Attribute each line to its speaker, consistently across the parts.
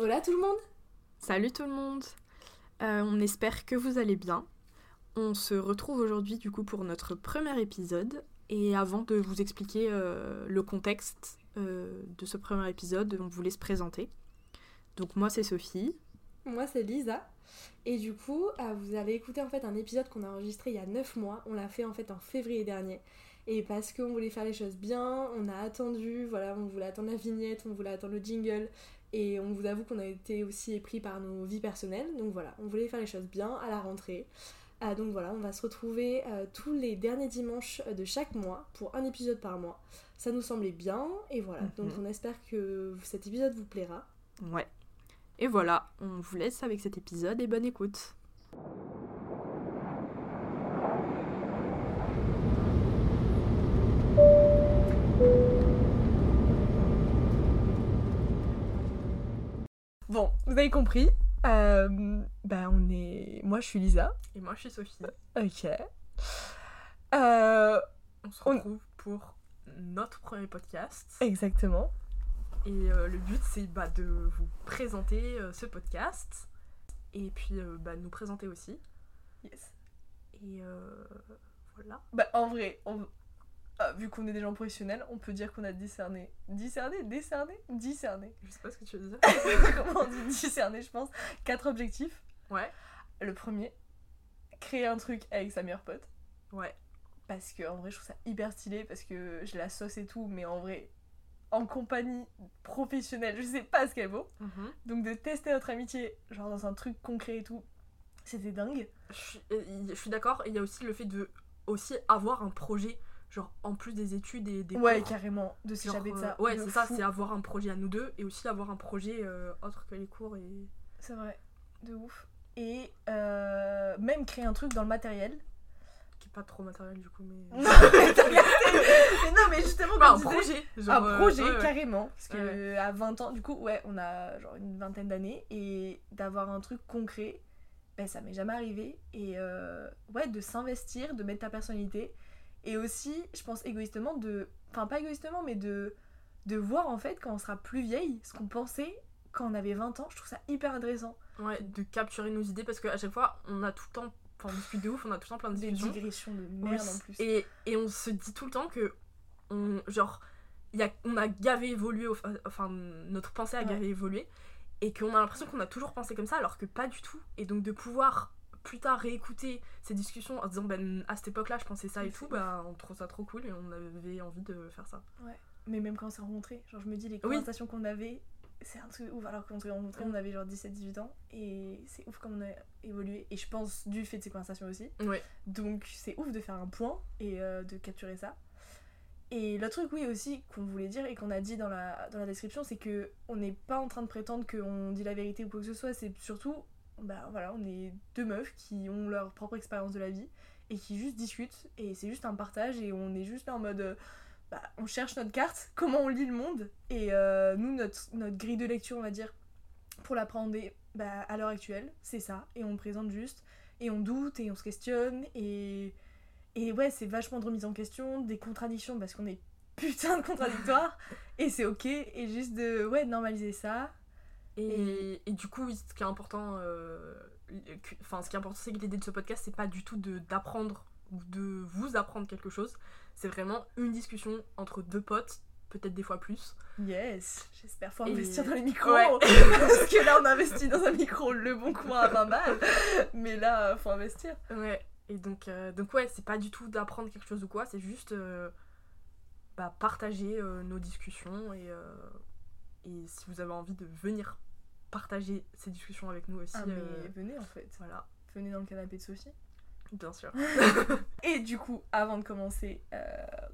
Speaker 1: Hola tout le monde
Speaker 2: Salut tout le monde Euh, On espère que vous allez bien. On se retrouve aujourd'hui du coup pour notre premier épisode. Et avant de vous expliquer euh, le contexte euh, de ce premier épisode, on voulait se présenter. Donc moi c'est Sophie.
Speaker 1: Moi c'est Lisa. Et du coup, vous avez écouté en fait un épisode qu'on a enregistré il y a 9 mois. On l'a fait en fait en février dernier. Et parce qu'on voulait faire les choses bien, on a attendu, voilà, on voulait attendre la vignette, on voulait attendre le jingle. Et on vous avoue qu'on a été aussi épris par nos vies personnelles. Donc voilà, on voulait faire les choses bien à la rentrée. Euh, donc voilà, on va se retrouver euh, tous les derniers dimanches de chaque mois pour un épisode par mois. Ça nous semblait bien et voilà.
Speaker 2: Mhm.
Speaker 1: Donc on espère que cet épisode vous plaira.
Speaker 2: Ouais. Et voilà, on vous laisse avec cet épisode et bonne écoute.
Speaker 3: Bon, vous avez compris. Euh, bah, on est. Moi, je suis Lisa.
Speaker 2: Et moi je suis Sophie.
Speaker 3: Ok. Euh,
Speaker 2: On se
Speaker 3: On-
Speaker 2: retrouve pour notre premier podcast.
Speaker 3: exactement.
Speaker 2: Et euh, le but, c'est bah, de vous présenter ce podcast. Et puis, bah, nous présenter aussi.
Speaker 3: Yes.
Speaker 2: Et euh, voilà.
Speaker 3: Bah, en vrai, on- ah, vu qu'on est des gens professionnels, on peut dire qu'on a discerné. Discerné Décerné Discerné.
Speaker 2: Je sais pas ce que tu veux dire.
Speaker 3: Comment on dit discerné, je pense. Quatre objectifs.
Speaker 2: Ouais.
Speaker 3: Le premier, créer un truc avec sa meilleure pote.
Speaker 2: Ouais.
Speaker 3: Parce que en vrai, je trouve ça hyper stylé parce que j'ai la sauce et tout, mais en vrai, en compagnie professionnelle, je sais pas ce qu'elle vaut.
Speaker 2: Mhm.
Speaker 3: Donc de tester notre amitié, genre dans un truc concret et tout, c'était dingue.
Speaker 2: Je suis, euh, je suis d'accord. Il y a aussi le fait de aussi avoir un projet, genre en plus des études et des
Speaker 3: Ouais,
Speaker 2: cours.
Speaker 3: carrément, de s'échapper de
Speaker 2: euh,
Speaker 3: ça.
Speaker 2: ouais,
Speaker 3: de
Speaker 2: c'est ça, c'est avoir un projet à nous deux et aussi avoir un projet euh, autre que les cours et.
Speaker 3: C'est vrai, de ouf. Et euh, même créer un truc dans le matériel.
Speaker 2: qui est pas trop matériel du coup, mais.
Speaker 3: Non, mais non, mais justement,
Speaker 2: Bah, un projet genre,
Speaker 3: un
Speaker 2: euh,
Speaker 3: projet
Speaker 2: ouais, ouais.
Speaker 3: carrément parce que
Speaker 2: Ouais,
Speaker 3: à 20 ans du coup ouais on a genre une vingtaine d'années et d'avoir un truc concret ben ça m'est jamais arrivé et euh, ouais de s'investir de mettre ta personnalité et aussi je pense égoïstement de enfin pas égoïstement mais de de voir en fait quand on sera plus vieille ce qu'on pensait quand on avait 20 ans je trouve ça hyper intéressant
Speaker 2: Ouais, de capturer nos idées parce qu'à chaque fois, on a tout le temps. Enfin, on discute de ouf, on a tout le temps plein de
Speaker 3: des digressions de
Speaker 2: Oui,
Speaker 3: merde en plus
Speaker 2: Et, et on se dit tout le temps que. On, genre, y a, on a gavé évolué, enfin, notre pensée a
Speaker 3: Ouais.
Speaker 2: gavé évolué. Et qu'on a l'impression qu'on a toujours pensé comme ça alors que pas du tout. Et donc de pouvoir plus tard réécouter ces discussions en disant, ben à cette époque-là, je pensais ça et tout, bah on trouve ça trop cool et on avait envie de faire ça.
Speaker 3: mais même quand on s'est rencontrés genre je me dis les
Speaker 2: Oui.
Speaker 3: conversations qu'on avait c'est un truc ouf. Alors qu'on s'est rencontrés on avait genre 17-18 ans et c'est ouf comme on a évolué. Et je pense du fait de ces conversations aussi.
Speaker 2: Ouais.
Speaker 3: donc c'est ouf de faire un point et euh, de capturer ça. Et le truc oui aussi qu'on voulait dire et qu'on a dit dans la, dans la description c'est que on n'est pas en train de prétendre qu'on dit la vérité ou quoi que ce soit. C'est surtout bah on est deux meufs qui ont leur propre expérience de la vie et qui juste discutent et c'est juste un partage et on est juste là en mode euh, bah, on cherche notre carte, comment on lit le monde, et euh, nous, notre, notre grille de lecture, on va dire, pour l'appréhender bah, à l'heure actuelle, c'est ça, et on présente juste, et on doute, et on se questionne, et, et ouais, c'est vachement de remise en question, des contradictions, parce qu'on est putain de contradictoires, et c'est ok, et juste de, ouais, normaliser ça,
Speaker 2: Et, et du coup, oui, ce qui est important, euh, enfin, ce qui est important, c'est que l'idée de ce podcast, c'est pas du tout d'apprendre ou de vous apprendre quelque chose. C'est vraiment une discussion entre deux potes, peut-être des fois plus.
Speaker 3: yes, j'espère faut
Speaker 2: Et-
Speaker 3: investir dans les micros,
Speaker 2: Ouais.
Speaker 3: parce que là, on investit dans un micro, le bon coin à 20 balles, mais là, faut investir.
Speaker 2: Ouais. Et donc, euh, donc ouais, c'est pas du tout d'apprendre quelque chose ou quoi, c'est juste euh, bah, partager euh, nos discussions et, et si vous avez envie de venir partager ces discussions avec nous aussi,
Speaker 3: Ah, mais
Speaker 2: euh,
Speaker 3: venez en fait.
Speaker 2: voilà,
Speaker 3: Venez dans le canapé de Sophie.
Speaker 2: bien sûr.
Speaker 3: Et du coup, avant de commencer euh,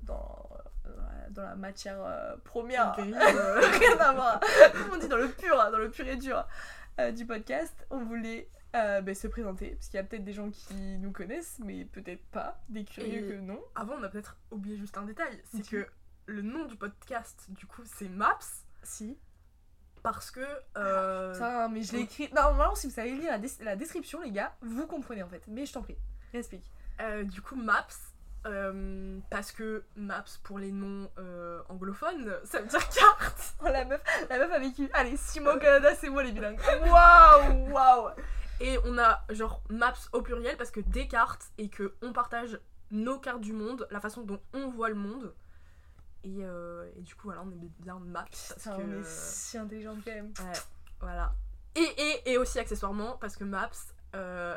Speaker 3: dans, euh, dans la matière euh, première, rien à voir, comme on dit dans le pur, dans le pur et dur du podcast, on voulait ben, se présenter, parce qu'il y a peut-être des gens qui nous connaissent, mais peut-être pas, des curieux
Speaker 2: Et-
Speaker 3: que non.
Speaker 2: Avant, on a peut-être oublié juste un détail, c'est que le nom du podcast, du coup, c'est Maps,
Speaker 3: Si.
Speaker 2: Parce que... euh,
Speaker 3: Ça, mais je l'ai écrit. Non, normalement, si vous savez lire la, des- la description, les gars, vous comprenez en fait. Mais je t'en prie, explique.
Speaker 2: euh, du coup, Maps, euh, parce que Maps pour les noms euh, anglophones, ça veut dire carte.
Speaker 3: Oh, la, meuf, la meuf a vécu, allez, 6 mois au Canada, c'est moi les bilingues. Waouh, waouh.
Speaker 2: Et on a genre Maps au pluriel parce que des cartes et que on partage nos cartes du monde, la façon dont on voit le monde. Et, euh, et du coup, voilà, on est bien Maps parce
Speaker 3: Putain,
Speaker 2: que.
Speaker 3: on est si intelligente quand même.
Speaker 2: Ouais, voilà. Et, et, et aussi accessoirement, parce que Maps, euh,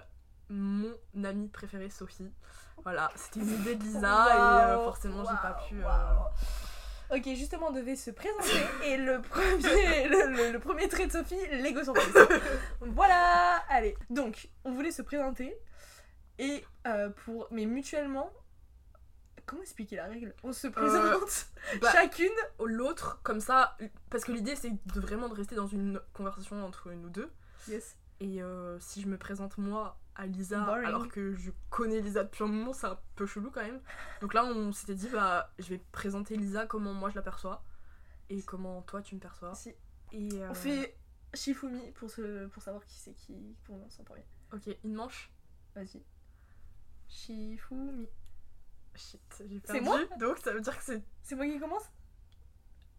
Speaker 2: mon amie préférée Sophie, voilà, c'était une idée de Lisa et euh, forcément j'ai pas pu.
Speaker 3: Ok, justement, on devait se présenter et le premier, le, le- le premier trait de Sophie, l'égocentrisme. voilà, allez. Donc, on voulait se présenter et pour. Mais mutuellement. Comment expliquer la règle? On se présente
Speaker 2: bah,
Speaker 3: chacune.
Speaker 2: L'autre, comme ça, parce que l'idée c'est de vraiment de rester dans une conversation entre nous deux.
Speaker 3: Yes.
Speaker 2: Et euh, si je me présente moi à Lisa
Speaker 3: Boring.
Speaker 2: alors que je connais Lisa depuis un moment, c'est un peu chelou quand même. Donc là, on s'était dit, bah, je vais présenter Lisa comment moi je l'aperçois et comment toi tu me perçois.
Speaker 3: Si.
Speaker 2: Et euh,
Speaker 3: On fait Shifumi pour, se, pour savoir qui c'est qui prononce en premier.
Speaker 2: Ok, une manche?
Speaker 3: Vas-y. Shifumi.
Speaker 2: Shit, j'ai
Speaker 3: C'est moi
Speaker 2: Donc ça veut dire que c'est.
Speaker 3: C'est moi qui commence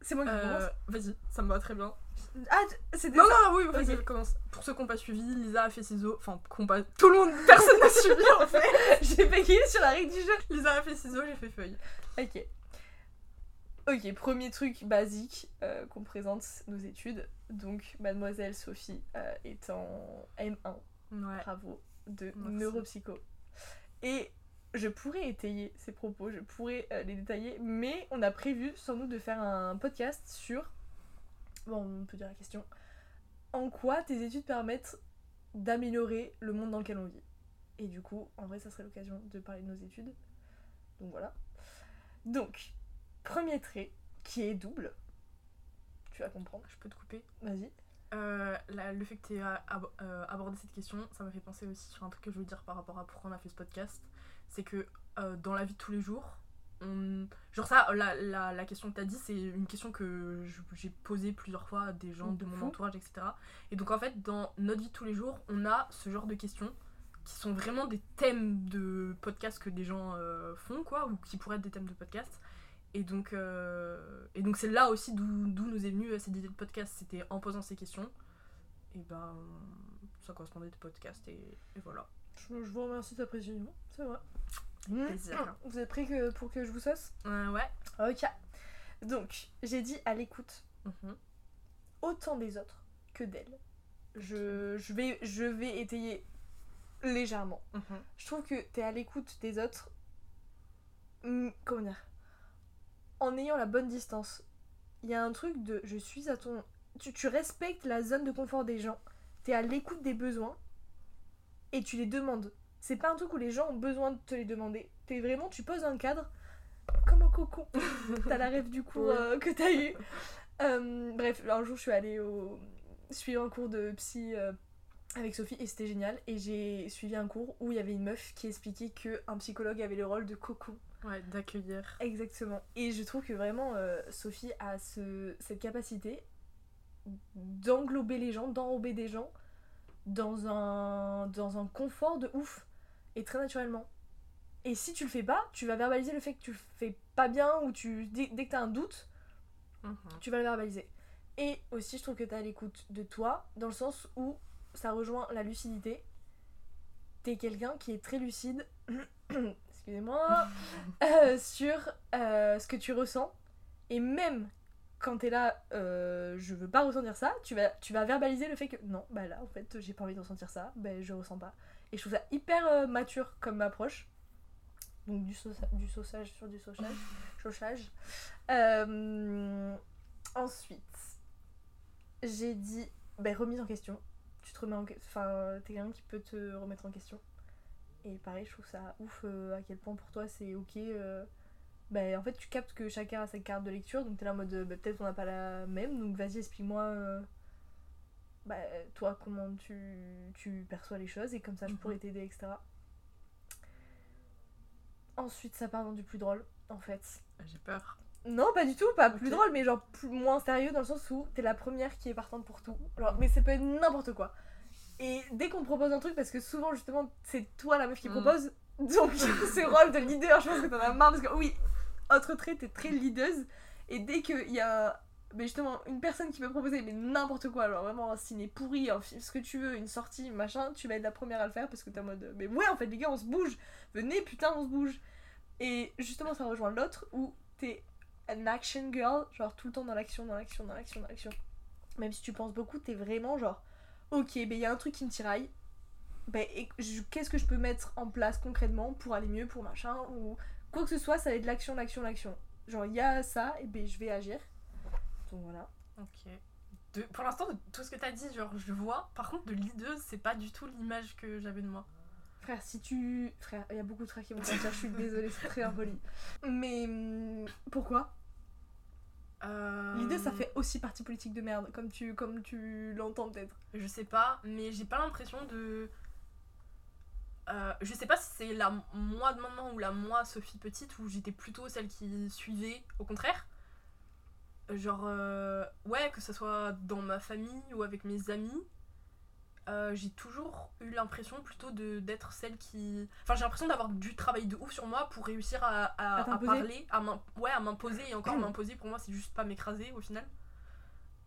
Speaker 3: C'est moi qui
Speaker 2: Euh,
Speaker 3: commence
Speaker 2: Vas-y, ça me va très bien.
Speaker 3: Ah, c'était
Speaker 2: Non,
Speaker 3: ça
Speaker 2: non, oui, vas-y, commence. Pour ceux qui n'ont pas suivi, Lisa a fait ciseaux. Enfin, qu'on pas... tout le monde, personne n'a suivi en fait.
Speaker 3: J'ai payé sur la règle du jeu.
Speaker 2: Lisa a fait ciseaux, j'ai fait feuille.
Speaker 3: Ok. Ok, premier truc basique euh, qu'on présente nos études. Donc, mademoiselle Sophie euh, est en M1,
Speaker 2: Ouais.
Speaker 3: bravo, de
Speaker 2: Merci.
Speaker 3: neuropsycho. Et je pourrais étayer ces propos, je pourrais euh, les détailler, mais on a prévu sans doute de faire un podcast sur. Bon, on peut dire la question. En quoi tes études permettent d'améliorer le monde dans lequel on vit Et du coup, en vrai, ça serait l'occasion de parler de nos études. Donc voilà. Donc, premier trait, qui est double. Tu vas comprendre.
Speaker 2: Je peux te couper.
Speaker 3: Vas-y.
Speaker 2: Euh, le fait que tu aies ab- euh, abordé cette question, ça m'a fait penser aussi sur un truc que je veux dire par rapport à pourquoi on a fait ce podcast. C'est que euh, dans la vie de tous les jours, on... genre ça, la, la, la question que tu as dit, c'est une question que j'ai posée plusieurs fois à des gens de mon entourage, etc. Et donc en fait, dans notre vie de tous les jours, on a ce genre de questions qui sont vraiment des thèmes de podcast que des gens euh, font, quoi, ou qui pourraient être des thèmes de podcast. Et donc, euh, et donc c'est là aussi d'où d'où nous est venue euh, cette idée de podcast. C'était en posant ces questions. Et ben, ça correspondait de podcast. Et, et voilà.
Speaker 3: Je, je vous remercie de ta précision. C'est vrai.
Speaker 2: plaisir.
Speaker 3: Vous êtes prêts que, pour que je vous sauce?
Speaker 2: Euh, ouais.
Speaker 3: Ok. Donc, j'ai dit à l'écoute
Speaker 2: Mhm.
Speaker 3: autant des autres que d'elle. Je, je, vais, je vais étayer légèrement.
Speaker 2: Mhm.
Speaker 3: Je trouve que t'es à l'écoute des autres. hum, comment dire? En ayant la bonne distance. Il y a un truc de je suis à ton. Tu, tu respectes la zone de confort des gens. T'es à l'écoute des besoins. Et tu les demandes. C'est pas un truc où les gens ont besoin de te les demander. T'es vraiment, tu poses un cadre comme un cocon. T'as la rêve du cours euh, que t'as eu. Euh, bref, un jour je suis allée au. suivre un cours de psy euh, avec Sophie et c'était génial. Et j'ai suivi un cours où il y avait une meuf qui expliquait qu'un psychologue avait le rôle de cocon.
Speaker 2: Ouais, d'accueillir.
Speaker 3: Exactement. Et je trouve que vraiment Sophie a ce, cette capacité d'englober les gens, d'enrober des gens dans un, dans un confort de ouf et très naturellement. Et si tu le fais pas, tu vas verbaliser le fait que tu le fais pas bien ou tu dès, dès que tu as un doute,
Speaker 2: Mhm.
Speaker 3: tu vas le verbaliser. Et aussi, je trouve que tu à l'écoute de toi, dans le sens où ça rejoint la lucidité. T'es quelqu'un qui est très lucide, excusez-moi, euh, sur euh, ce que tu ressens. Et même quand t'es là, euh, je veux pas ressentir ça, tu vas, tu vas verbaliser le fait que non, bah là, en fait, j'ai pas envie de ressentir ça, bah je ressens pas. Et je trouve ça hyper euh, mature comme approche. Donc du, sauça- du sauçage sur du sauchage. chauchage. Euh, ensuite, j'ai dit, bah, remise en question. Tu te remets en question. Enfin, t'es quelqu'un qui peut te remettre en question. Et pareil, je trouve ça ouf à quel point pour toi c'est ok. Bah, en fait, tu captes que chacun a sa carte de lecture, donc t'es là en mode bah, peut-être qu'on n'a pas la même, donc vas-y, explique-moi euh, bah, toi comment tu, tu perçois les choses, et comme ça je
Speaker 2: Mhm.
Speaker 3: pourrais t'aider, etc. Ensuite, ça part dans du plus drôle, en fait.
Speaker 2: J'ai peur.
Speaker 3: Non, pas du tout, pas plus drôle, mais genre plus, moins sérieux dans le sens où t'es la première qui est partante pour tout. Genre, mais ça peut être n'importe quoi. Et dès qu'on te propose un truc, parce que souvent justement c'est toi la meuf qui
Speaker 2: Mm.
Speaker 3: propose, Donc, ce rôle de leader, je pense que t'en as marre parce que, oui, autre trait, t'es très leaduse. Et dès qu'il y a mais justement une personne qui peut proposer mais n'importe quoi, alors vraiment un ciné pourri, un film, ce que tu veux, une sortie, machin, tu vas être la première à le faire parce que t'es en mode mais ouais, en fait, les gars, on se bouge, venez, putain, on se bouge. Et justement, ça rejoint l'autre où t'es an action girl, genre tout le temps dans l'action, dans l'action, dans l'action, dans l'action. Même si tu penses beaucoup, t'es vraiment genre ok, ben il y a un truc qui me tiraille. Ben, qu'est-ce que je peux mettre en place concrètement pour aller mieux, pour machin, ou quoi que ce soit, ça va être l'action, l'action, l'action. Genre, il y a ça, et ben je vais agir. Donc voilà.
Speaker 2: Ok. De- pour l'instant, de tout ce que t'as dit, genre, je vois. Par contre, de leaduse, c'est pas du tout l'image que j'avais de moi.
Speaker 3: Frère, si tu. Frère, il y a beaucoup de frères qui vont te dire, je suis désolée, c'est très impoli. Mais. hum, Pourquoi?
Speaker 2: Euh,
Speaker 3: L'idée, ça fait aussi parti politique de merde, comme tu, comme tu l'entends peut-être.
Speaker 2: Je sais pas, mais j'ai pas l'impression de. Euh, je sais pas si c'est la moi de maintenant ou la moi Sophie petite où j'étais plutôt celle qui suivait, au contraire. Genre, euh, ouais, que ce soit dans ma famille ou avec mes amis, euh, j'ai toujours eu l'impression plutôt de d'être celle qui. Enfin, j'ai l'impression d'avoir du travail de ouf sur moi pour réussir à, à-
Speaker 3: À
Speaker 2: à
Speaker 3: t'imposer
Speaker 2: parler, à ouais, à m'imposer et encore m'imposer pour moi, c'est juste pas m'écraser au final.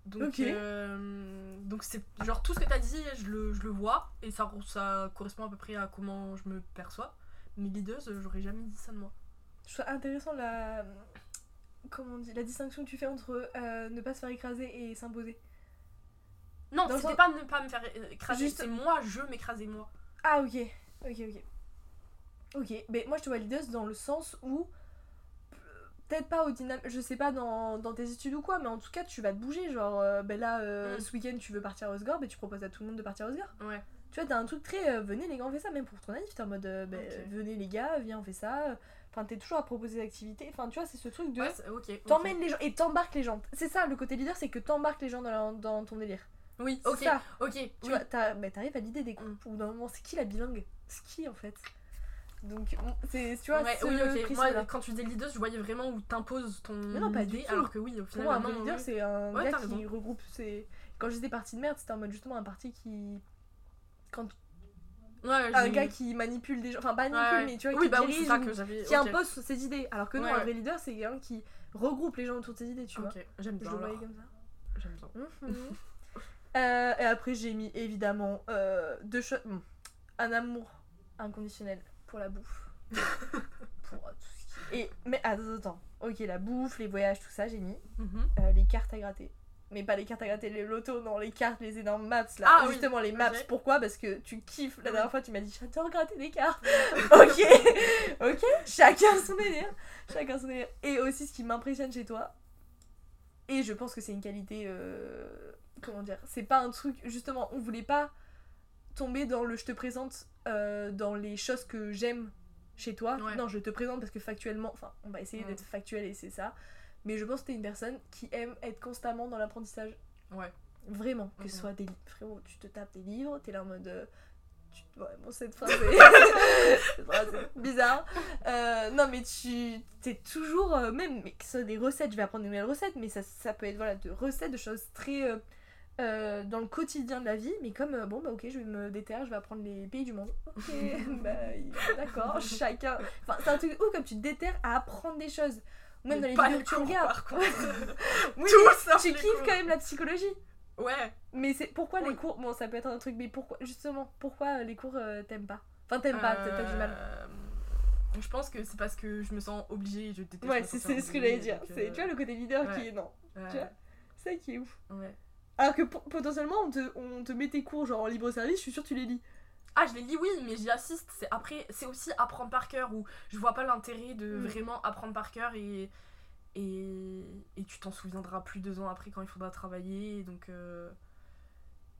Speaker 2: Donc, euh, donc c'est genre tout ce que t'as dit, je le, je le vois et ça, ça correspond à peu près à comment je me perçois. Mais leaduse, j'aurais jamais dit ça de moi.
Speaker 3: Je trouve intéressant la. Comment on dit La distinction que tu fais entre euh, ne pas se faire écraser et s'imposer.
Speaker 2: Non, c'était
Speaker 3: sens-
Speaker 2: pas ne pas me faire euh, écraser,
Speaker 3: Juste-
Speaker 2: c'est moi, je m'écraser moi.
Speaker 3: Ah, ok. Ok, ok. Ok, mais moi je te vois leaduse dans le sens où. Peut-être pas au dynamique, je sais pas dans, dans tes études ou quoi, mais en tout cas tu vas te bouger. Genre, euh, ben là, euh,
Speaker 2: Mm.
Speaker 3: ce week-end tu veux partir à Osgore, ben tu proposes à tout le monde de partir à Osgore.
Speaker 2: Ouais.
Speaker 3: Tu vois, t'as un truc très. euh, venez les gars, on fait ça, même pour ton naïf, t'es en mode. ben, venez les gars, viens, on fait ça. Enfin, t'es toujours à proposer des activités. Enfin, tu vois, c'est ce truc de.
Speaker 2: Ouais.
Speaker 3: T'emmènes les gens et t'embarques les gens. C'est ça le côté leader, c'est que t'embarques les gens dans, la- dans ton délire.
Speaker 2: Oui, ok.
Speaker 3: ça.
Speaker 2: Ok,
Speaker 3: Tu
Speaker 2: oui.
Speaker 3: vois, bah, t'arrives à l'idée des
Speaker 2: Mm.
Speaker 3: coupes ou d'un moment, c'est qui la bilingue? C'est qui en fait Donc, on- c'est, tu vois,
Speaker 2: Ouais,
Speaker 3: ce
Speaker 2: oui, ok.
Speaker 3: prisme-là.
Speaker 2: Moi, quand tu disais leaduse, je voyais vraiment où t'imposes ton
Speaker 3: Mais non, pas du
Speaker 2: idée,
Speaker 3: tout.
Speaker 2: alors que oui, au
Speaker 3: Pour
Speaker 2: final,
Speaker 3: moi, un vrai leader,
Speaker 2: oui.
Speaker 3: c'est un
Speaker 2: Ouais,
Speaker 3: gars qui
Speaker 2: raison.
Speaker 3: regroupe ses. Quand je disais parti de merde, c'était en mode justement un parti qui. Quand...
Speaker 2: Ouais,
Speaker 3: Un gars qui manipule des gens. Enfin, pas manipule, mais tu vois,
Speaker 2: oui,
Speaker 3: qui
Speaker 2: bah
Speaker 3: dirige
Speaker 2: c'est ça
Speaker 3: ou
Speaker 2: que j'avais.
Speaker 3: qui impose ses idées. Alors que non, un vrai leader, c'est quelqu'un qui regroupe les gens autour de ses idées, tu vois.
Speaker 2: Ok, j'aime
Speaker 3: Je
Speaker 2: bien.
Speaker 3: le voyais comme ça.
Speaker 2: J'aime bien.
Speaker 3: Mhm. Euh, et après, j'ai mis évidemment euh, deux choses. bon, Un amour inconditionnel pour la bouffe. pour euh, tout ce qui. Et, mais attends, attends. Ok, la bouffe, les voyages, tout ça, j'ai mis.
Speaker 2: Mhm.
Speaker 3: Euh, les cartes à gratter. Mais pas les cartes à gratter, les lotos, non, les cartes, les énormes maps là.
Speaker 2: Ah oui,
Speaker 3: Justement, les maps. Pourquoi? Parce que tu kiffes. La
Speaker 2: Oui.
Speaker 3: dernière fois, tu m'as dit j'adore gratter des cartes. ok, ok, chacun son délire. Chacun son délire. Et aussi, ce qui m'impressionne chez toi, et je pense que c'est une qualité. euh, comment dire C'est pas un truc. Justement, on voulait pas tomber dans le je te présente euh, dans les choses que j'aime chez toi.
Speaker 2: Ouais.
Speaker 3: Non, je te présente parce que factuellement. Enfin, on va essayer d'être factuel et c'est ça. Mais je pense que t'es une personne qui aime être constamment dans l'apprentissage.
Speaker 2: Ouais.
Speaker 3: Vraiment. Que ce
Speaker 2: Mhm.
Speaker 3: soit des livres. Frérot, tu te tapes des livres, t'es là en mode. euh, tu... Ouais, bon, cette phrase est, cette phrase est bizarre. Euh, non, mais tu t'es toujours. même mais que ce soit des recettes, je vais apprendre des nouvelles recettes, mais ça, ça peut être voilà, de recettes, de choses très. Euh, euh, dans le quotidien de la vie, mais comme euh, bon bah ok je vais me déterrer, je vais apprendre les pays du monde. Ok, bah d'accord, chacun. Enfin c'est un truc où comme tu te déterres à apprendre des choses. Ou même
Speaker 2: Mais
Speaker 3: dans les vidéos que tu regardes. Oui,
Speaker 2: Tout
Speaker 3: tu kiffes quand même la psychologie.
Speaker 2: Ouais.
Speaker 3: Mais c'est pourquoi les cours bon ça peut être un truc mais pourquoi justement pourquoi les cours euh, t'aimes pas? Enfin t'aimes pas, t'as du mal.
Speaker 2: Euh, Je pense que c'est parce que je me sens obligée, je déteste.
Speaker 3: Ouais, c'est ce que j'allais dire.
Speaker 2: euh,
Speaker 3: tu vois le côté leader qui est non.
Speaker 2: ouais,
Speaker 3: tu vois? C'est ça qui est ouf.
Speaker 2: ouais.
Speaker 3: Alors que po- potentiellement on te, on te met tes cours genre en libre service, je suis sûre que tu les lis.
Speaker 2: Ah, je les lis, oui, mais j'y assiste. C'est après, c'est aussi apprendre par cœur où je vois pas l'intérêt de
Speaker 3: Mm.
Speaker 2: vraiment apprendre par cœur et et, et tu t'en souviendras plus deux ans après quand il faudra travailler. Et donc euh,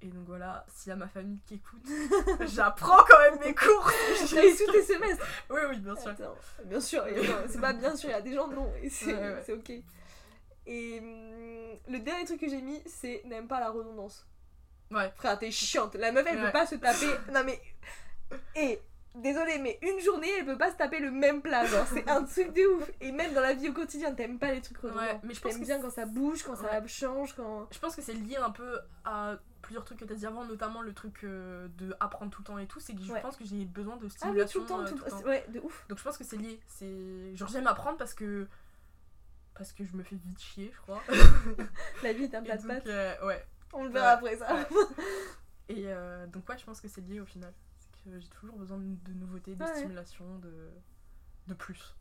Speaker 2: et donc voilà, s'il y a ma famille qui écoute, j'apprends quand même mes cours.
Speaker 3: Je lis tous tes semestres.
Speaker 2: Oui, oui, bien sûr.
Speaker 3: Attends, bien sûr, il y a- non, c'est pas bien sûr, il y a des gens non, et c'est
Speaker 2: Ouais, ouais.
Speaker 3: c'est ok. Et hum, le dernier truc que j'ai mis, c'est n'aime pas la redondance.
Speaker 2: Ouais.
Speaker 3: Frère, t'es chiante. La meuf, elle
Speaker 2: Ouais.
Speaker 3: peut pas se taper. Non mais. Et. Désolée, mais une journée, elle peut pas se taper le même plat. Genre, c'est un truc de ouf. Et même dans la vie au quotidien, t'aimes pas les trucs redondants.
Speaker 2: Ouais, mais je pense que
Speaker 3: bien quand ça bouge, quand ça change, quand.
Speaker 2: Je pense que c'est lié un peu à plusieurs trucs que tu as dit avant, notamment le truc euh, de apprendre tout le temps et tout, c'est que je
Speaker 3: Ouais.
Speaker 2: pense que j'ai besoin de
Speaker 3: Ah oui,
Speaker 2: stimulation
Speaker 3: tout le temps,
Speaker 2: euh,
Speaker 3: tout
Speaker 2: tout
Speaker 3: le
Speaker 2: temps.
Speaker 3: Ouais, de ouf.
Speaker 2: Donc je pense que c'est lié. C'est genre j'aime apprendre parce que parce que je me fais vite chier, je crois.
Speaker 3: La vie est un plat de pâtes.
Speaker 2: euh, ouais.
Speaker 3: On le verra après ça.
Speaker 2: Et euh, donc ouais, je pense que c'est lié au final. C'est que j'ai toujours besoin de, nouveautés, de
Speaker 3: Ouais.
Speaker 2: stimulation, de de plus.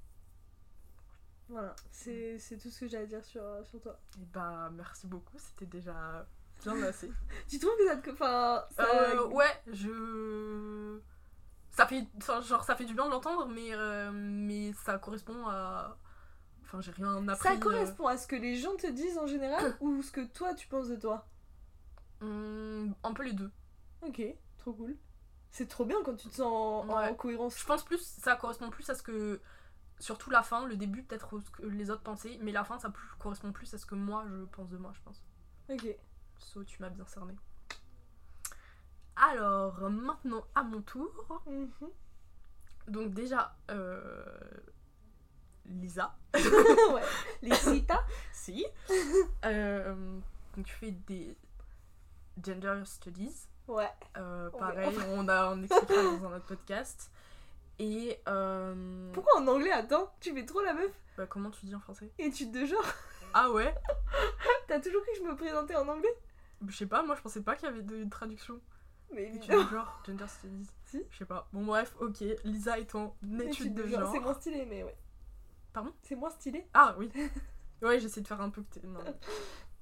Speaker 3: Voilà, c'est tout ce que j'ai à dire sur, euh, sur toi.
Speaker 2: Et bah merci beaucoup, c'était déjà bien assez.
Speaker 3: Tu trouves que ça te. Enfin, ça-
Speaker 2: Euh, ouais, je. Ça fait, genre, ça fait du bien de l'entendre, mais, mais ça correspond à. Enfin, j'ai rien appris.
Speaker 3: ça
Speaker 2: euh,
Speaker 3: correspond à ce que les gens te disent en général ou ce que toi tu penses de toi
Speaker 2: hum, un peu les deux.
Speaker 3: Ok, trop cool. C'est trop bien quand tu te sens en, cohérence.
Speaker 2: Je pense plus, ça correspond plus à ce que. Surtout la fin, le début peut-être ce que les autres pensaient, mais la fin ça plus- correspond plus à ce que moi je pense de moi, je pense.
Speaker 3: Ok.
Speaker 2: So, tu m'as bien cerné. Alors, maintenant à mon tour.
Speaker 3: Mhm.
Speaker 2: Donc, déjà, euh, Lisa.
Speaker 3: ouais. Les
Speaker 2: Si. Euh, donc tu fais des gender studies.
Speaker 3: Ouais.
Speaker 2: Euh, pareil, on a on expliquera dans un autre podcast. Et euh,
Speaker 3: Pourquoi en anglais Attends, tu fais trop la meuf?
Speaker 2: Bah, comment tu dis en français?
Speaker 3: Études de genre
Speaker 2: Ah ouais?
Speaker 3: T'as toujours cru que je me présentais en anglais?
Speaker 2: Je sais pas, moi je pensais pas qu'il y avait de traduction.
Speaker 3: Mais
Speaker 2: Études de genre, gender studies.
Speaker 3: Si.
Speaker 2: Je sais pas. Bon bref, ok. Lisa est en études
Speaker 3: Études
Speaker 2: de genre.
Speaker 3: C'est moins stylé, mais ouais.
Speaker 2: Pardon?
Speaker 3: C'est moins stylé?
Speaker 2: Ah oui. Ouais, j'essaie de faire un peu. Non.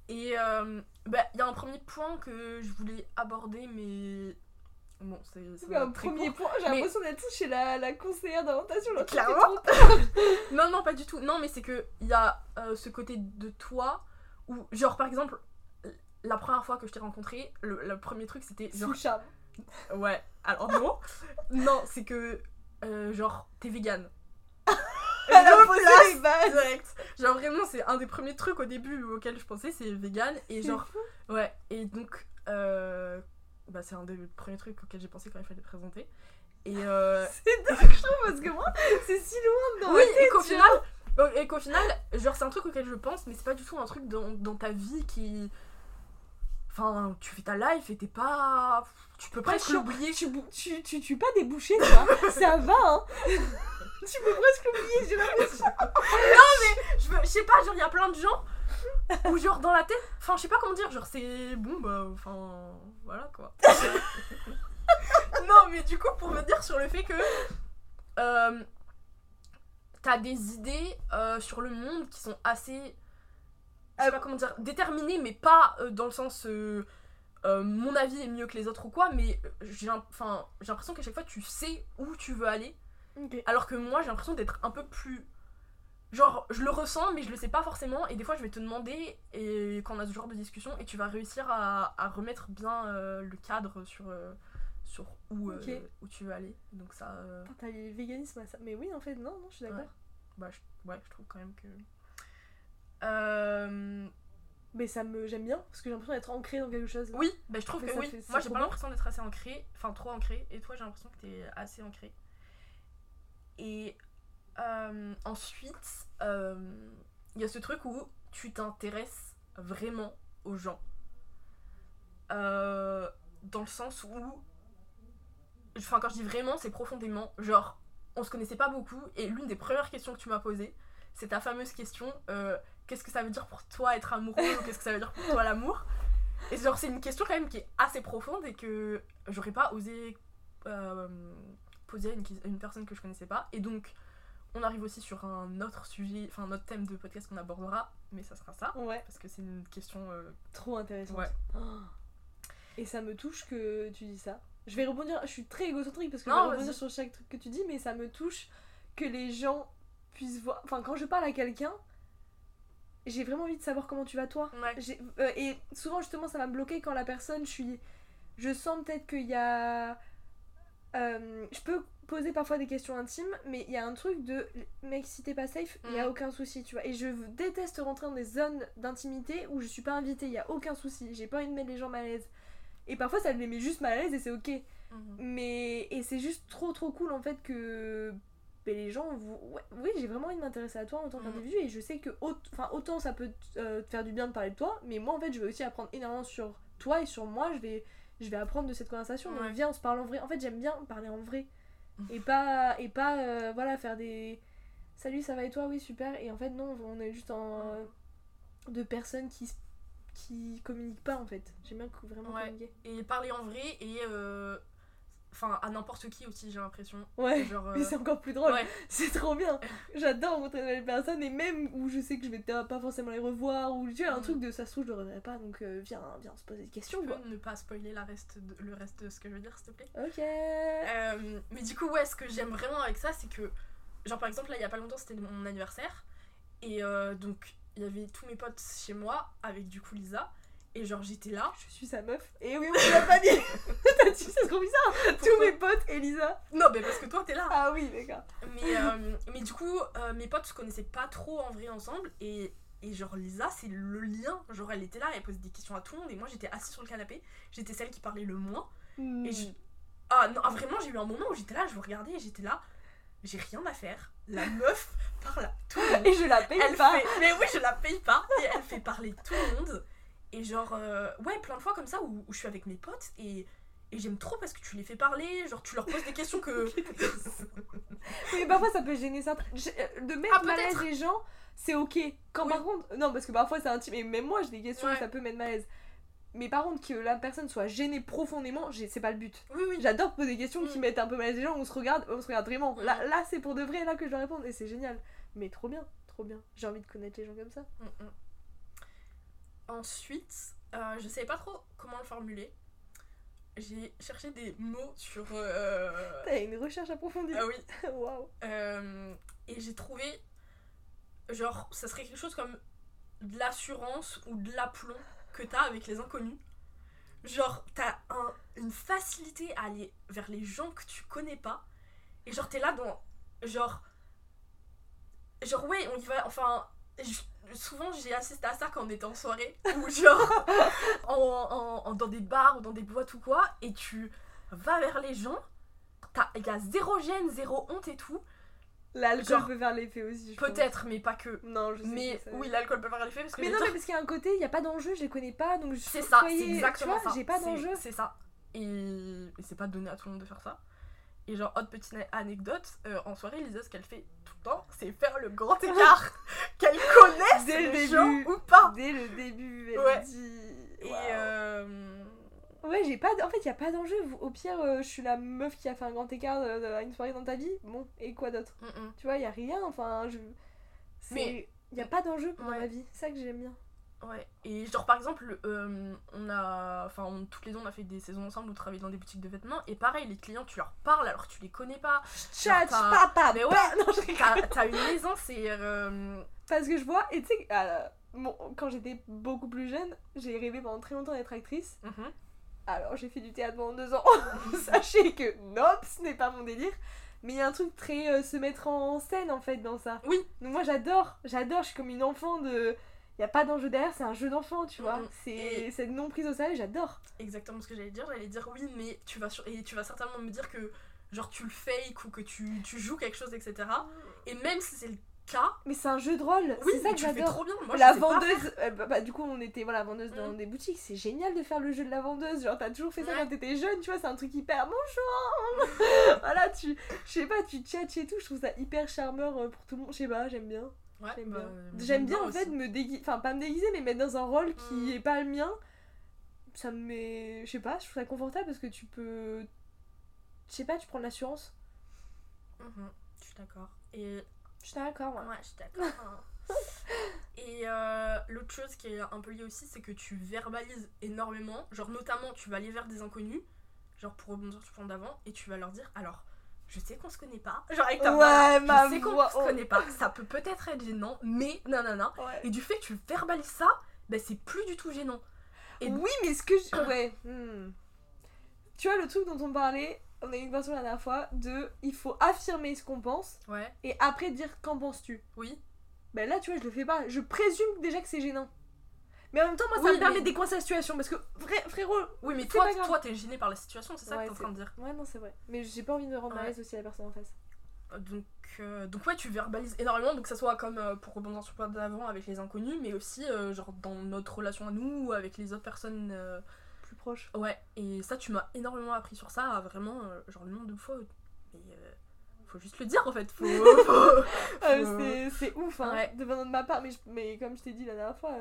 Speaker 2: Et euh, bah, il y a un premier point que je voulais aborder, mais. Bon, c'est.
Speaker 3: Oui, un premier
Speaker 2: court.
Speaker 3: point, j'ai
Speaker 2: Mais-
Speaker 3: l'impression d'être chez la, la conseillère d'orientation.
Speaker 2: Clairement. Non, non, pas du tout. Non, mais c'est que il y a euh, ce côté de toi où, genre, par exemple, la première fois que je t'ai rencontré, le, le premier truc c'était genre. Ouais, alors non. non, c'est que, euh, genre, t'es vegan. Direct. Genre, vraiment, c'est un des premiers trucs au début auquel je pensais, c'est vegan. Et genre, ouais, et donc, euh, bah, c'est un des premiers trucs auxquels j'ai pensé quand il fallait présenter. Et euh,
Speaker 3: C'est dingue, je trouve, parce que moi, c'est si loin dans
Speaker 2: oui,
Speaker 3: ma tête.
Speaker 2: et qu'au
Speaker 3: tu
Speaker 2: final, euh, et qu'au final, genre c'est un truc auquel je pense, mais c'est pas du tout un truc dans, dans ta vie qui. Enfin, tu fais ta life et t'es pas. Tu peux
Speaker 3: Pas
Speaker 2: presque l'oublier.
Speaker 3: Tu, tu, tu tues pas des bouchées, toi. Ça va, hein. Tu peux presque l'oublier, j'ai l'impression.
Speaker 2: Je veux- je sais pas, genre il y a plein de gens où, genre dans la tête. Enfin, je sais pas comment dire, genre c'est bon, bah. Enfin, voilà quoi. non, mais du coup, pour me dire sur le fait que. euh, T'as des idées euh, sur le monde qui sont assez. Je sais pas comment dire, déterminées, mais pas euh, dans le sens. mon avis est mieux que les autres ou quoi, mais j'ai l'impression qu'à chaque fois tu sais où tu veux aller. Alors que moi, j'ai l'impression d'être un peu plus. Genre, je le ressens, mais je le sais pas forcément. Et des fois, je vais te demander, et quand on a ce genre de discussion, et tu vas réussir à, à remettre bien euh, le cadre sur, euh, sur où, euh, où tu veux aller. Donc, ça.
Speaker 3: T'as le véganisme à ça. Mais oui, en fait, non, non, je suis d'accord.
Speaker 2: Ouais. bah, je, ouais, je trouve quand même que.
Speaker 3: Mais ça me. J'aime bien, parce que j'ai l'impression d'être ancrée dans quelque chose.
Speaker 2: oui, bah, je trouve que oui.
Speaker 3: fait-
Speaker 2: Moi, j'ai pas l'impression d'être assez ancré, enfin, trop ancré. Et toi, j'ai l'impression que t'es assez ancré. Et euh, ensuite, euh, il y a ce truc où tu t'intéresses vraiment aux gens. Euh, dans le sens où. Enfin, quand je dis vraiment, c'est profondément. Genre, on se connaissait pas beaucoup, et l'une des premières questions que tu m'as posées, c'est ta fameuse question qu'est-ce que ça veut dire pour toi être amoureux ou qu'est-ce que ça veut dire pour toi l'amour? Et genre, c'est une question quand même qui est assez profonde et que j'aurais pas osé poser à une, personne que je connaissais pas. Et donc, on arrive aussi sur un autre sujet, enfin, un autre thème de podcast qu'on abordera, mais ça sera ça,
Speaker 3: Ouais,
Speaker 2: parce que c'est une question. euh,
Speaker 3: trop intéressant.
Speaker 2: Ouais.
Speaker 3: Et ça me touche que tu dis ça. Je vais rebondir, je suis très égocentrique parce que
Speaker 2: Non,
Speaker 3: je vais rebondir sur chaque truc que tu dis, mais ça me touche que les gens puissent voir. Enfin, quand je parle à quelqu'un, j'ai vraiment envie de savoir comment tu vas toi.
Speaker 2: Ouais.
Speaker 3: Euh, et souvent justement ça va me bloquer quand la personne je suis je sens peut-être qu'il y a euh, je peux poser parfois des questions intimes mais il y a un truc de mec si t'es pas safe il y a
Speaker 2: Mm.
Speaker 3: aucun souci tu vois et je déteste rentrer dans des zones d'intimité où je suis pas invitée il y a aucun souci j'ai pas envie de mettre les gens mal à l'aise et parfois ça les met juste mal à l'aise et c'est ok
Speaker 2: Mhm.
Speaker 3: mais et c'est juste trop trop cool en fait que ben, les gens vous ouais, oui j'ai vraiment envie de m'intéresser à toi en tant
Speaker 2: Mhm.
Speaker 3: qu'individu et je sais que enfin autant ça peut euh, te faire du bien de parler de toi mais moi en fait je veux aussi apprendre énormément sur toi et sur moi, je vais, je vais apprendre de cette conversation. Donc viens, on se parle en vrai. En fait, j'aime bien parler en vrai. Et pas, et pas euh, voilà, faire des. Salut, ça va et toi? Oui, super. Et en fait, non, on est juste en. de personnes qui, qui communiquent pas en fait. J'aime bien vraiment
Speaker 2: Ouais.
Speaker 3: communiquer.
Speaker 2: Et parler en vrai et. euh, Enfin, à n'importe qui aussi, j'ai l'impression.
Speaker 3: Ouais.
Speaker 2: Genre. euh,
Speaker 3: Mais c'est encore plus drôle.
Speaker 2: ouais.
Speaker 3: C'est trop bien. J'adore rencontrer de nouvelles personnes et même où je sais que je vais pas forcément les revoir ou tu vois un
Speaker 2: Mm.
Speaker 3: truc de ça se trouve je le reverrai pas donc euh, viens viens on se poser des questions
Speaker 2: Tu
Speaker 3: quoi.
Speaker 2: peux ne pas spoiler la reste de- le reste de ce que je veux dire, s'il te plaît?
Speaker 3: Ok.
Speaker 2: Euh, mais du coup, ouais, ce que j'aime vraiment avec ça, c'est que, genre par exemple, là, il y a pas longtemps, c'était mon anniversaire. Et euh, donc, il y avait tous mes potes chez moi, avec du coup Lisa. Et genre, j'étais là.
Speaker 3: Je suis sa meuf. Et oui, on l'a pas dit. T'as dit, c'est trop bizarre. Tous
Speaker 2: Pourquoi
Speaker 3: mes potes, Elisa.
Speaker 2: Non, mais parce que toi, t'es là.
Speaker 3: Ah oui, d'accord.
Speaker 2: Mais, euh, mais du coup, euh, mes potes se connaissaient pas trop en vrai ensemble. Et, et genre, Lisa, c'est le lien. Genre, elle était là, elle posait des questions à tout le monde. Et moi, j'étais assise sur le canapé. J'étais celle qui parlait le moins. Et je... Ah non, ah, vraiment, j'ai eu un moment où j'étais là, je vous regardais et j'étais là. J'ai rien à faire. La meuf parle à tout le monde.
Speaker 3: Et je la paye
Speaker 2: elle
Speaker 3: pas.
Speaker 2: fait... Mais oui, je la paye pas. Et elle fait parler tout le monde. Et genre, euh, ouais, plein de fois comme ça où, où je suis avec mes potes et, et j'aime trop parce que tu les fais parler. Genre, tu leur poses des questions que.
Speaker 3: Mais parfois ça peut gêner ça. Je- euh, De mettre
Speaker 2: Ah,
Speaker 3: mal à l'aise les gens, c'est ok. Quand
Speaker 2: Oui.
Speaker 3: par contre. Non, parce que parfois c'est intime. Et même moi j'ai des questions
Speaker 2: Ouais.
Speaker 3: et ça peut mettre mal à l'aise. Mais par contre, que la personne soit gênée profondément, c'est pas le but.
Speaker 2: Oui, oui.
Speaker 3: J'adore poser des questions qui
Speaker 2: Mm.
Speaker 3: mettent un peu mal à l'aise les gens, on se regarde, on se regarde vraiment. Là, là c'est pour de vrai, là que je dois répondre, et c'est génial. Mais trop bien, trop bien. J'ai envie de connaître les gens comme ça.
Speaker 2: Mm, mm. Ensuite, euh, je savais pas trop comment le formuler. J'ai cherché des mots sur. euh,
Speaker 3: T'as une recherche approfondie.
Speaker 2: Ah oui.
Speaker 3: Waouh.
Speaker 2: Euh, et j'ai trouvé, genre, ça serait quelque chose comme de l'assurance ou de l'aplomb que t'as avec les inconnus. Genre, t'as un- une facilité à aller vers les gens que tu connais pas. Et genre, t'es là dans. Genre. Genre, ouais, on y va. Enfin. Souvent, j'ai assisté à ça quand on était en soirée. Ou genre. en, en- en- dans des bars ou dans des boîtes ou quoi. Et tu vas vers les gens. t'as- Il y a zéro gêne, zéro honte et tout.
Speaker 3: L'alcool peut faire l'effet aussi.
Speaker 2: Peut-être, mais pas que.
Speaker 3: Non, je sais
Speaker 2: Mais
Speaker 3: ça-
Speaker 2: oui, l'alcool peut faire l'effet parce que
Speaker 3: Mais non,
Speaker 2: gens-
Speaker 3: mais parce qu'il y a un côté, il n'y a pas d'enjeu, je les connais pas, donc je
Speaker 2: c'est ça, c'est exactement
Speaker 3: vois,
Speaker 2: ça.
Speaker 3: J'ai pas d'enjeu.
Speaker 2: C'est ça. Et, et c'est pas donné à tout le monde de faire ça. Et genre, autre petite anecdote, euh, en soirée, Lisa, ce qu'elle fait tout le temps, c'est faire le grand écart. Qu'elle connaisse
Speaker 3: Dès le
Speaker 2: les
Speaker 3: début.
Speaker 2: gens ou pas.
Speaker 3: Dès le début, elle
Speaker 2: Ouais.
Speaker 3: dit.
Speaker 2: Et euh,
Speaker 3: Ouais, j'ai pas. d- En fait, il y a pas d'enjeu. Au pire, euh, je suis la meuf qui a fait un grand écart euh, à une soirée dans ta vie. Bon, et quoi d'autre
Speaker 2: mm, mm.
Speaker 3: Tu vois, il y a rien. Enfin, je.
Speaker 2: Mais-
Speaker 3: Il y a pas d'enjeu dans
Speaker 2: Ouais.
Speaker 3: ma vie. C'est ça que j'aime bien.
Speaker 2: Ouais, et genre par exemple, euh, on a, enfin on- toutes les deux on a fait des saisons ensemble, on travaille dans des boutiques de vêtements, et pareil, les clients tu leur parles alors que tu les connais pas,
Speaker 3: Chat, papa,
Speaker 2: Mais ouais.
Speaker 3: Non,
Speaker 2: t'as une aisance et euh,
Speaker 3: Parce que je vois, et tu sais, euh, bon, quand j'étais beaucoup plus jeune, j'ai rêvé pendant très longtemps d'être actrice.
Speaker 2: mhm.
Speaker 3: Alors j'ai fait du théâtre pendant deux ans. Sachez que nope, ce n'est pas mon délire. Mais il y a un truc très euh, se mettre en scène en fait dans ça.
Speaker 2: Oui.
Speaker 3: Donc moi j'adore, j'adore, je suis comme une enfant de. Il n'y a pas d'enjeu derrière, c'est un jeu d'enfant, tu vois.
Speaker 2: Mhm.
Speaker 3: C'est
Speaker 2: Et-
Speaker 3: cette non prise au sérieux, j'adore.
Speaker 2: exactement ce que j'allais dire, j'allais dire oui, mais tu vas sur... et tu vas certainement me dire que genre tu le fake ou que tu, tu joues quelque chose, etc. Et même si c'est le cas,
Speaker 3: Mais c'est un jeu de rôle,
Speaker 2: oui,
Speaker 3: c'est ça que j'adore.
Speaker 2: trop bien. Moi,
Speaker 3: la vendeuse, euh, bah, bah, du coup on était voilà vendeuse dans
Speaker 2: Mm.
Speaker 3: des boutiques, c'est génial de faire le jeu de la vendeuse, genre t'as toujours fait ça
Speaker 2: Ouais.
Speaker 3: quand t'étais jeune, tu vois, c'est un truc hyper bonjour, voilà tu, je sais pas, tu tchatches et tout, je trouve ça hyper charmeur euh, pour tout le monde, je sais pas, j'aime bien,
Speaker 2: Ouais,
Speaker 3: j'aime
Speaker 2: bah,
Speaker 3: bien, j'aime bien en
Speaker 2: aussi.
Speaker 3: fait me déguiser, enfin pas me déguiser mais mettre dans un rôle qui
Speaker 2: Mm.
Speaker 3: est pas le mien, ça me met, je sais pas, je trouve ça confortable parce que tu peux, je sais pas, tu prends de l'assurance,
Speaker 2: Mhm, Je suis d'accord. Et
Speaker 3: je suis d'accord moi.
Speaker 2: Ouais, je suis d'accord. Et euh, l'autre chose qui est un peu liée aussi, c'est que tu verbalises énormément. Genre, notamment, tu vas aller vers des inconnus, genre pour rebondir sur le point d'avant, et tu vas leur dire alors, je sais qu'on se connaît pas. Genre, avec ta voix,
Speaker 3: Ouais, ma
Speaker 2: je sais qu'on se
Speaker 3: oh.
Speaker 2: connaît pas. Ça peut peut-être être gênant, mais nanana.
Speaker 3: Ouais.
Speaker 2: Et du fait que tu verbalises ça, ben c'est plus du tout gênant. Et-
Speaker 3: oui, mais ce que je... Ouais. hmm. Tu vois, le truc dont on parlait, on a eu une conversation la dernière fois, de il faut affirmer ce qu'on pense
Speaker 2: Ouais,
Speaker 3: et après dire qu'en penses-tu.
Speaker 2: oui.
Speaker 3: Ben là, tu vois, je le fais pas. Je présume déjà que c'est gênant. Mais en même temps, moi, ça
Speaker 2: Oui,
Speaker 3: me permet
Speaker 2: mais-
Speaker 3: de décoincer la situation parce que, vrai, frérot.
Speaker 2: Oui, mais toi, toi, t'es gêné par la situation, c'est ça
Speaker 3: Ouais,
Speaker 2: que t'es en train de dire.
Speaker 3: Ouais, non, c'est vrai. Mais j'ai pas envie de rendre mal à
Speaker 2: Ouais.
Speaker 3: aussi à la personne en face.
Speaker 2: Donc, euh, donc ouais, tu verbalises énormément, donc que ça soit comme euh, pour rebondir sur le point d'avant avec les inconnus, mais aussi euh, genre dans notre relation à nous ou avec les autres personnes euh,
Speaker 3: proche.
Speaker 2: Ouais, et ça, tu m'as énormément appris sur ça, vraiment, euh, genre le nombre de fois. Mais euh, faut juste le dire en fait. Faut,
Speaker 3: Euh, c'est- ouf, hein,
Speaker 2: Ouais.
Speaker 3: de ma part. Mais, je- mais comme je t'ai dit la dernière fois,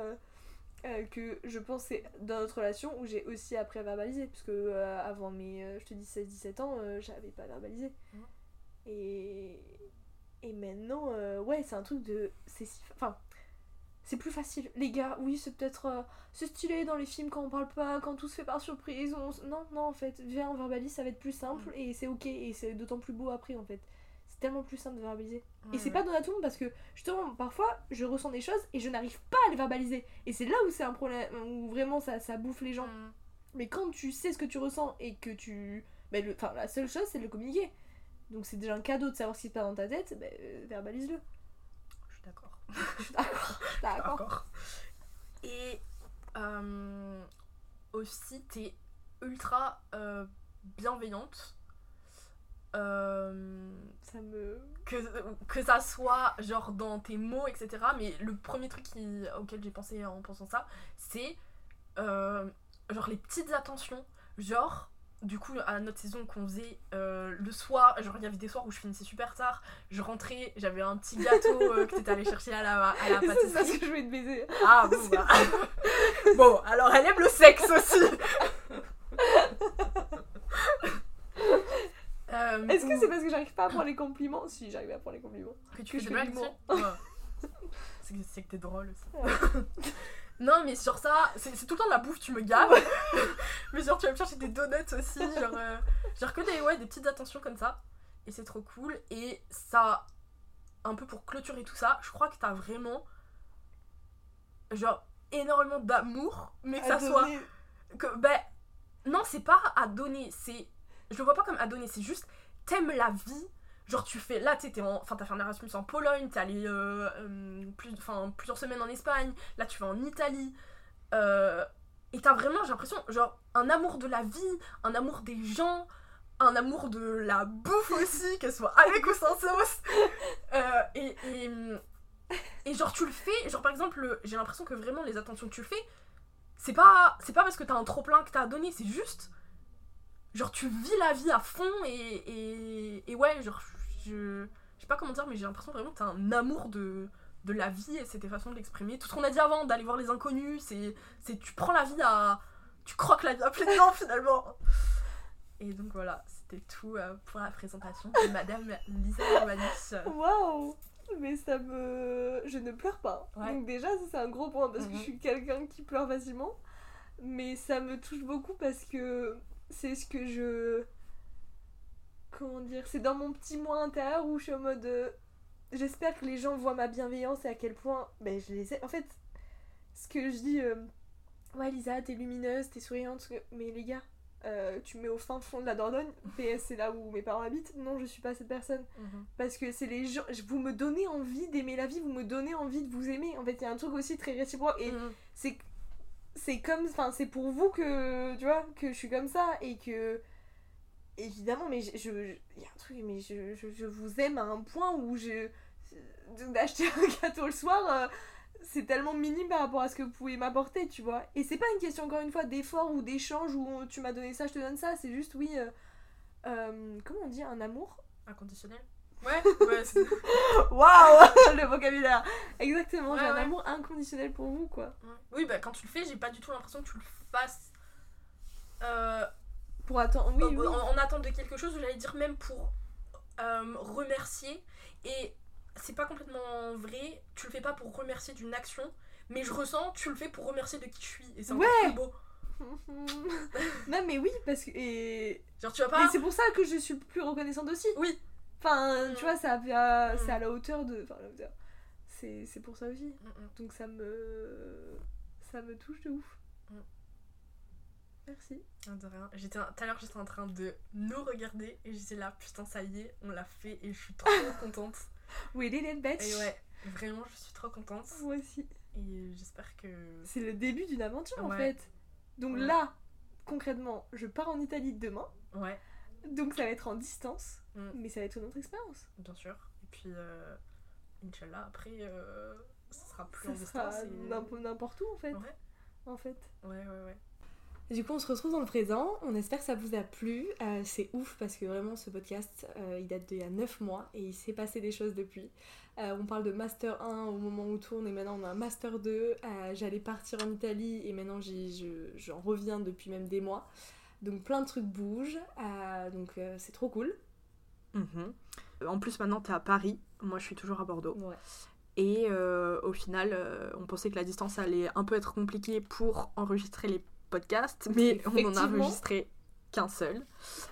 Speaker 3: euh, que je pense c'est dans notre relation où j'ai aussi appris à verbaliser. Parce que euh, avant mes, euh, je te dis 16-17 ans, j'avais pas verbalisé. Et, et maintenant, ouais, c'est un truc de. C'est si- Enfin. C'est plus facile. Les gars, oui, c'est peut-être. c'est stylé dans les films quand on parle pas, quand tout se fait par surprise. on Non, non, en fait, viens, on verbalise, ça va être plus simple et c'est ok. Et c'est d'autant plus beau après, en fait. C'est tellement plus simple de verbaliser. Et c'est pas donné à tout le monde parce que justement, parfois, je ressens des choses et je n'arrive pas à les verbaliser. Et c'est là où c'est un problème, où vraiment ça, ça bouffe les gens.
Speaker 2: Mm.
Speaker 3: Mais quand tu sais ce que tu ressens et que tu. ben, le... Enfin, la seule chose, c'est de le communiquer. Donc c'est déjà un cadeau de savoir ce qui se passe dans ta tête, ben, euh, verbalise-le.
Speaker 2: Je suis d'accord.
Speaker 3: Je suis d'accord. D'accord.
Speaker 2: D'accord. Et euh, aussi, t'es ultra euh, bienveillante. Euh,
Speaker 3: Ça me.
Speaker 2: que, que ça soit genre dans tes mots, etc. Mais le premier truc qui- auquel j'ai pensé en pensant ça, c'est euh, genre les petites attentions. Genre, du coup, à notre saison qu'on faisait euh, le soir, genre il y avait des soirs où je finissais super tard, je rentrais, j'avais un petit gâteau que t'étais allé chercher à la, à la
Speaker 3: C'est parce
Speaker 2: pâtisserie.
Speaker 3: que je voulais te baiser.
Speaker 2: Ah bon, bah. bon, alors elle aime le sexe aussi. Euh,
Speaker 3: Est-ce que c'est parce que j'arrive pas à prendre les compliments? Si, j'arrive à prendre les compliments.
Speaker 2: que tu
Speaker 3: que
Speaker 2: fais. C'est que, t'es drôle aussi. non, mais sur ça, c'est tout le temps de la bouffe, tu me gaves. mais genre, tu vas me chercher des donuts aussi. Genre, euh, genre que des, ouais, des petites attentions comme ça. Et c'est trop cool. Et ça, un peu pour clôturer tout ça, je crois que t'as vraiment, genre, énormément d'amour, mais que ça soit que ben non c'est pas à donner c'est je le vois pas comme à donner c'est juste t'aimes la vie genre tu fais là t'étais en enfin t'as fait un Erasmus en Pologne t'es allé euh, euh, plus enfin plusieurs semaines en Espagne là tu vas en Italie euh, et t'as vraiment j'ai l'impression genre un amour de la vie un amour des gens un amour de la bouffe aussi qu'elle soit avec ou sans sauce. Et genre tu le fais genre par exemple j'ai l'impression que vraiment les attentions que tu fais c'est pas c'est pas parce que t'as un trop plein que t'as à donner c'est juste genre tu vis la vie à fond et et, et ouais genre je je sais pas comment dire mais j'ai l'impression vraiment que t'as un amour de de la vie et c'est tes façons de l'exprimer tout ce qu'on a dit avant d'aller voir les inconnus c'est c'est tu prends la vie à tu croques la vie à pleines dents finalement et donc voilà c'était tout euh, pour la présentation de madame Lisa Urbanis
Speaker 3: Waouh Mais ça me... Je ne pleure pas.
Speaker 2: Ouais.
Speaker 3: Donc déjà, ça c'est un gros point parce que
Speaker 2: Mhm.
Speaker 3: je suis quelqu'un qui pleure facilement. Mais ça me touche beaucoup parce que c'est ce que je... Comment dire C'est dans mon petit moi intérieur où je suis en mode... euh, J'espère que les gens voient ma bienveillance et à quel point... Ben je les ai... En fait, ce que je dis... euh, Ouais Lisa, t'es lumineuse, t'es souriante, mais les gars... euh, tu me mets au fin fond de la Dordogne, PS c'est là où mes parents habitent, non je suis pas cette personne. Parce que c'est les gens. Vous me donnez envie d'aimer la vie, vous me donnez envie de vous aimer. En fait, il y a un truc aussi très réciproque. Et
Speaker 2: Mhm.
Speaker 3: c'est. C'est comme. Enfin, c'est pour vous que. Tu vois, que je suis comme ça. Et que. Évidemment, mais je. Il y a un truc, mais je, je, je vous aime à un point où je. D'acheter un gâteau le soir. euh, c'est tellement minime par rapport à ce que vous pouvez m'apporter, tu vois. Et c'est pas une question, encore une fois, d'effort ou d'échange où tu m'as donné ça, je te donne ça. C'est juste, oui. euh, euh, comment on dit Un amour?
Speaker 2: Inconditionnel ouais ouais
Speaker 3: Waouh Le vocabulaire Exactement, j'ai un
Speaker 2: ouais.
Speaker 3: amour inconditionnel pour vous, quoi.
Speaker 2: Oui, bah quand tu le fais, j'ai pas du tout l'impression que tu le fasses euh,
Speaker 3: Pour attendre, oui,
Speaker 2: en,
Speaker 3: oui.
Speaker 2: en- en attente de quelque chose, j'allais dire même pour euh, remercier. Et c'est pas complètement vrai, tu le fais pas pour remercier d'une action, mais je ressens, tu le fais pour remercier de qui je suis. Et c'est
Speaker 3: Ouais.
Speaker 2: beau.
Speaker 3: non, mais oui, parce que. Et,
Speaker 2: Genre, tu vas pas.
Speaker 3: c'est pour ça que je suis plus reconnaissante aussi.
Speaker 2: Oui.
Speaker 3: Enfin,
Speaker 2: Mm.
Speaker 3: tu vois, ça fait à-
Speaker 2: Mm.
Speaker 3: c'est à la hauteur de. Enfin, la hauteur. C'est c'est pour ça aussi.
Speaker 2: Mm, mm.
Speaker 3: Donc ça me. Ça me touche de ouf.
Speaker 2: Mm.
Speaker 3: Merci.
Speaker 2: Ah, De rien. J'étais tout à l'heure, j'étais en train de nous regarder et j'étais là, putain, ça y est, on l'a fait et je suis trop contente.
Speaker 3: We did it, bitch.
Speaker 2: Et ouais, vraiment, je suis trop contente.
Speaker 3: Moi aussi.
Speaker 2: Et j'espère que.
Speaker 3: C'est le début d'une aventure en
Speaker 2: Ouais.
Speaker 3: fait. Donc
Speaker 2: Ouais.
Speaker 3: là, concrètement, je pars en Italie demain.
Speaker 2: Ouais,
Speaker 3: Donc ça va être en distance.
Speaker 2: Mm.
Speaker 3: Mais ça va être une autre expérience.
Speaker 2: bien sûr. Et puis, euh, Inch'Allah, après, euh, ce sera plus en
Speaker 3: Ça sera
Speaker 2: distance. et-
Speaker 3: n'imp- n'importe où en fait.
Speaker 2: Ouais,
Speaker 3: En fait.
Speaker 2: ouais, ouais. ouais.
Speaker 3: Du coup, on se retrouve dans le présent. On espère que ça vous a plu. Euh, c'est ouf parce que vraiment, ce podcast, euh, il date d'il y a 9 mois et il s'est passé des choses depuis. Euh, on parle de Master 1 au moment où on tourne et maintenant on a un Master 2. J'allais partir en Italie et maintenant j'en reviens depuis même des mois. Donc plein de trucs bougent. donc c'est trop cool.
Speaker 2: Mhm. En plus, maintenant, tu es à Paris. Moi, je suis toujours à Bordeaux. Et au final, on pensait que la distance allait un peu être compliquée pour enregistrer les podcast, mais on en a enregistré qu'un seul.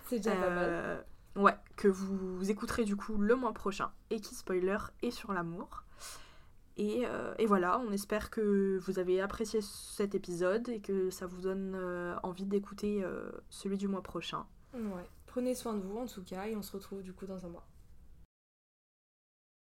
Speaker 3: C'est déjà pas mal. Euh,
Speaker 2: ouais, que vous écouterez du coup le mois prochain et qui, spoiler, est sur l'amour. Et, euh, et, voilà, on espère que vous avez apprécié cet épisode et que ça vous donne euh, envie d'écouter celui du mois prochain.
Speaker 3: Ouais, prenez soin de vous en tout cas et on se retrouve du coup dans un mois.